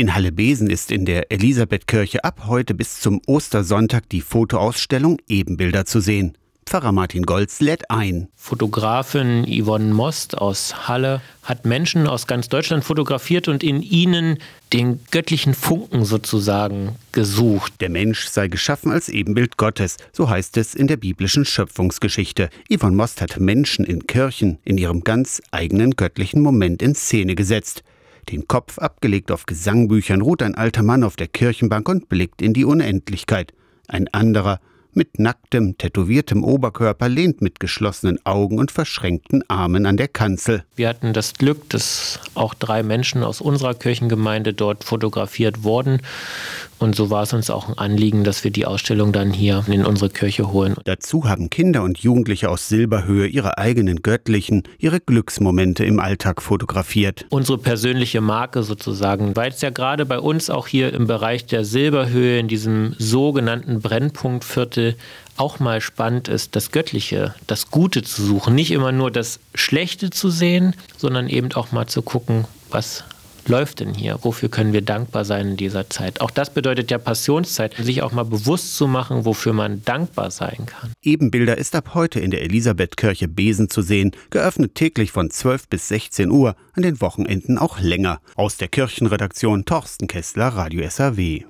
In Halle-Besen ist in der Elisabethkirche ab heute bis zum Ostersonntag die Fotoausstellung Ebenbilder zu sehen. Pfarrer Martin Golz lädt ein. Fotografin Yvonne Most aus Halle hat Menschen aus ganz Deutschland fotografiert und in ihnen den göttlichen Funken sozusagen gesucht. Der Mensch sei geschaffen als Ebenbild Gottes, so heißt es in der biblischen Schöpfungsgeschichte. Yvonne Most hat Menschen in Kirchen in ihrem ganz eigenen göttlichen Moment in Szene gesetzt. Den Kopf abgelegt auf Gesangbüchern ruht ein alter Mann auf der Kirchenbank und blickt in die Unendlichkeit. Ein anderer mit nacktem, tätowiertem Oberkörper lehnt mit geschlossenen Augen und verschränkten Armen an der Kanzel. Wir hatten das Glück, dass auch drei Menschen aus unserer Kirchengemeinde dort fotografiert wurden. Und so war es uns auch ein Anliegen, dass wir die Ausstellung dann hier in unsere Kirche holen. Dazu haben Kinder und Jugendliche aus Silberhöhe ihre eigenen göttlichen, ihre Glücksmomente im Alltag fotografiert. Unsere persönliche Marke sozusagen, weil es ja gerade bei uns auch hier im Bereich der Silberhöhe, in diesem sogenannten Brennpunktviertel, auch mal spannend ist, das Göttliche, das Gute zu suchen. Nicht immer nur das Schlechte zu sehen, sondern eben auch mal zu gucken, was läuft denn hier? Wofür können wir dankbar sein in dieser Zeit? Auch das bedeutet ja Passionszeit, sich auch mal bewusst zu machen, wofür man dankbar sein kann. Ebenbilder ist ab heute in der Elisabethkirche Besen zu sehen, geöffnet täglich von 12 bis 16 Uhr, an den Wochenenden auch länger. Aus der Kirchenredaktion Torsten Kessler, Radio SAW.